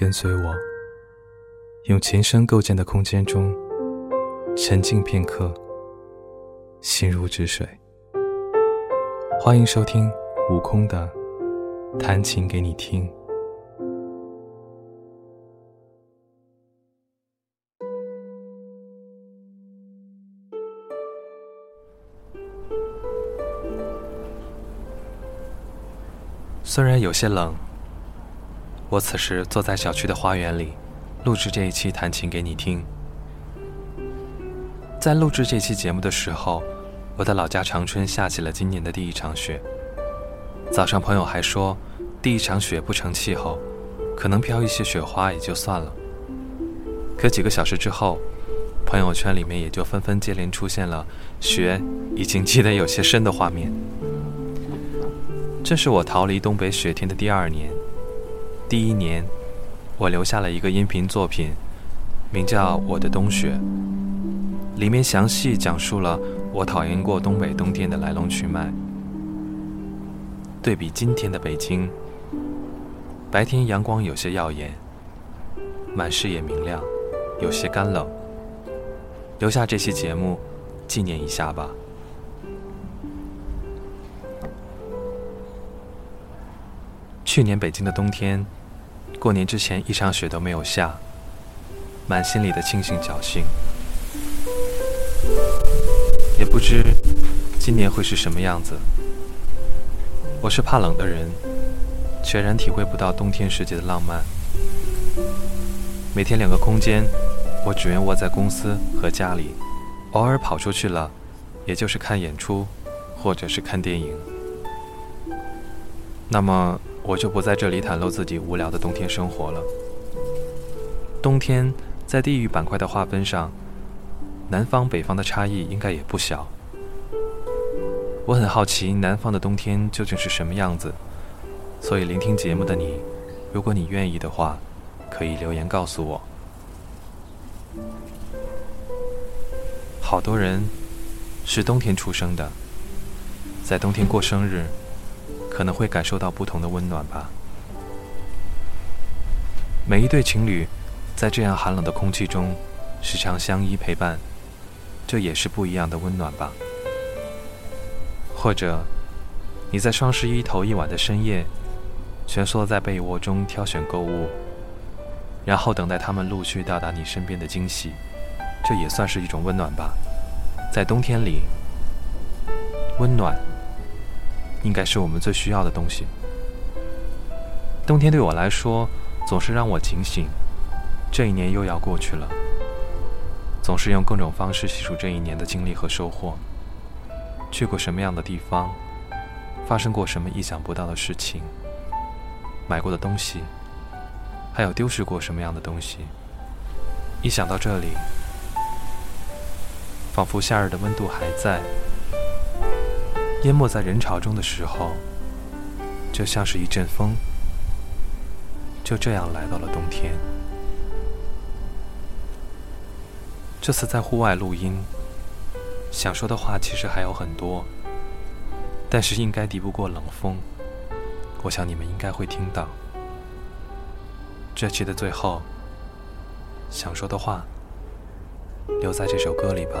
跟随我，用琴声构建的空间中沉静片刻，心如止水。欢迎收听悟空的弹琴给你听。虽然有些冷。我此时坐在小区的花园里，录制这一期弹琴给你听。在录制这期节目的时候，我的老家长春下起了今年的第一场雪。早上朋友还说，第一场雪不成气候，可能飘一些雪花也就算了。可几个小时之后，朋友圈里面也就纷纷接连出现了雪已经积得有些深的画面。这是我逃离东北雪天的第二年。第一年，我留下了一个音频作品，名叫《我的冬雪》，里面详细讲述了我讨厌过东北冬天的来龙去脉。对比今天的北京，白天阳光有些耀眼，满视野明亮，有些干冷。留下这期节目，纪念一下吧。去年北京的冬天。过年之前一场雪都没有下，满心里的庆幸侥幸，也不知今年会是什么样子。我是怕冷的人，全然体会不到冬天世界的浪漫。每天两个空间，我只愿窝在公司和家里，偶尔跑出去了，也就是看演出，或者是看电影。那么。我就不在这里袒露自己无聊的冬天生活了。冬天在地域板块的划分上，南方北方的差异应该也不小。我很好奇南方的冬天究竟是什么样子，所以聆听节目的你，如果你愿意的话，可以留言告诉我。好多人是冬天出生的，在冬天过生日。可能会感受到不同的温暖吧。每一对情侣，在这样寒冷的空气中，时常相依陪伴，这也是不一样的温暖吧。或者，你在双十一头一晚的深夜，蜷缩在被窝中挑选购物，然后等待他们陆续到达你身边的惊喜，这也算是一种温暖吧。在冬天里，温暖。应该是我们最需要的东西。冬天对我来说，总是让我警醒，这一年又要过去了。总是用各种方式细数这一年的经历和收获，去过什么样的地方，发生过什么意想不到的事情，买过的东西，还有丢失过什么样的东西。一想到这里，仿佛夏日的温度还在。淹没在人潮中的时候，就像是一阵风，就这样来到了冬天。这次在户外录音，想说的话其实还有很多，但是应该敌不过冷风。我想你们应该会听到。这期的最后，想说的话留在这首歌里吧。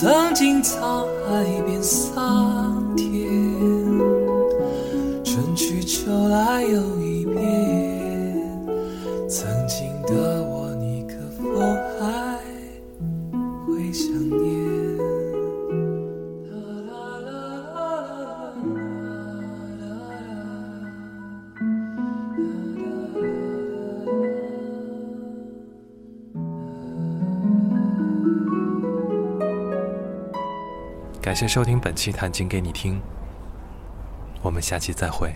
曾经沧海变桑田，春去秋来又感谢收听本期《谈经给你听》，我们下期再会。